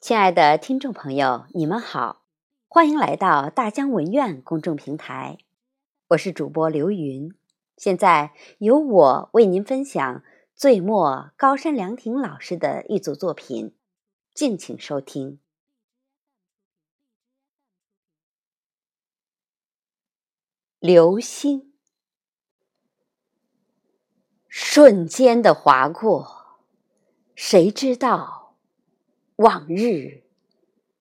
亲爱的听众朋友，你们好，欢迎来到大江文苑公众平台，我是主播刘云。现在由我为您分享醉墨高山凉亭老师的一组作品，敬请收听。《流星》，瞬间的划过，谁知道？往日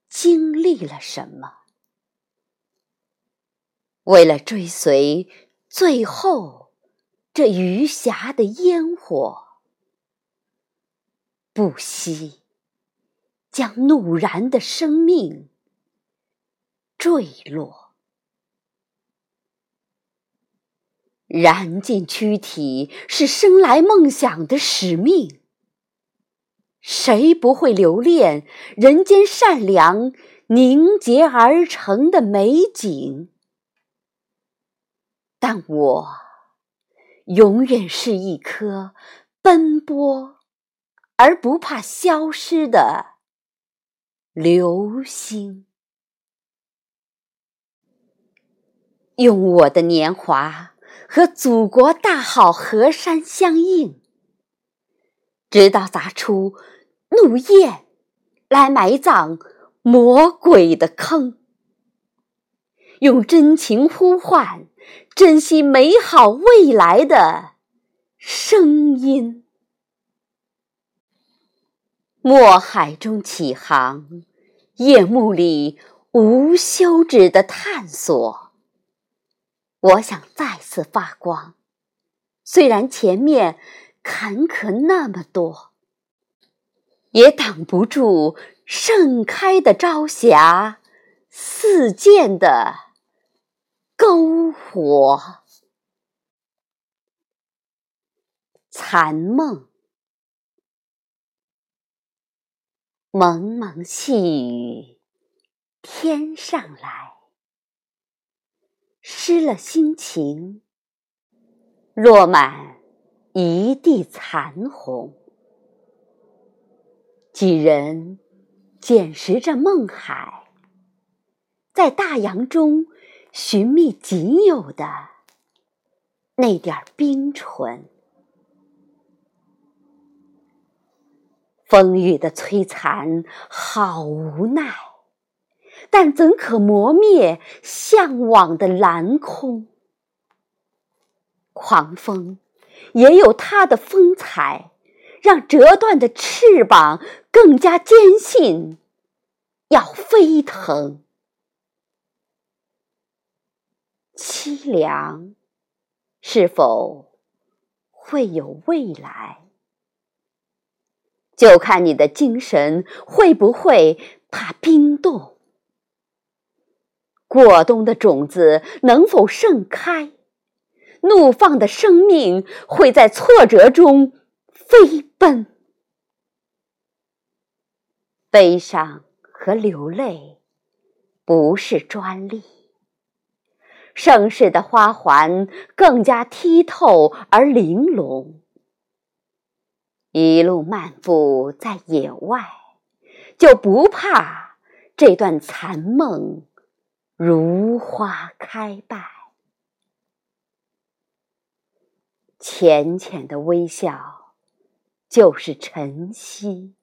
经历了什么？为了追随最后这余霞的烟火，不惜将怒燃的生命坠落，燃尽躯体是生来梦想的使命。谁不会留恋人间善良凝结而成的美景？但我永远是一颗奔波而不怕消失的流星，用我的年华和祖国大好河山相映，直到砸出。怒焰来埋葬魔鬼的坑，用真情呼唤珍惜美好未来的声音。墨海中起航，夜幕里无休止的探索。我想再次发光，虽然前面坎坷那么多。也挡不住盛开的朝霞，似箭的篝火。残梦，蒙蒙细雨天上来，湿了心情，落满一地残红。几人捡拾着梦海，在大洋中寻觅仅有的那点冰纯。风雨的摧残，好无奈，但怎可磨灭向往的蓝空？狂风也有它的风采。让折断的翅膀更加坚信要飞腾。凄凉，是否会有未来？就看你的精神会不会怕冰冻。过冬的种子能否盛开？怒放的生命会在挫折中。飞奔，悲伤和流泪不是专利。盛世的花环更加剔透而玲珑。一路漫步在野外，就不怕这段残梦如花开败。浅浅的微笑。就是晨曦，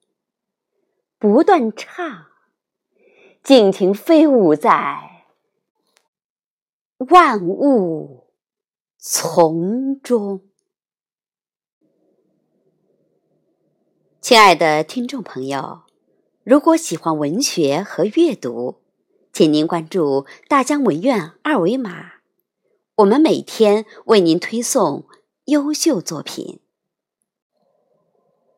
不断唱，尽情飞舞在万物丛中。亲爱的听众朋友，如果喜欢文学和阅读，请您关注大江文苑二维码，我们每天为您推送优秀作品。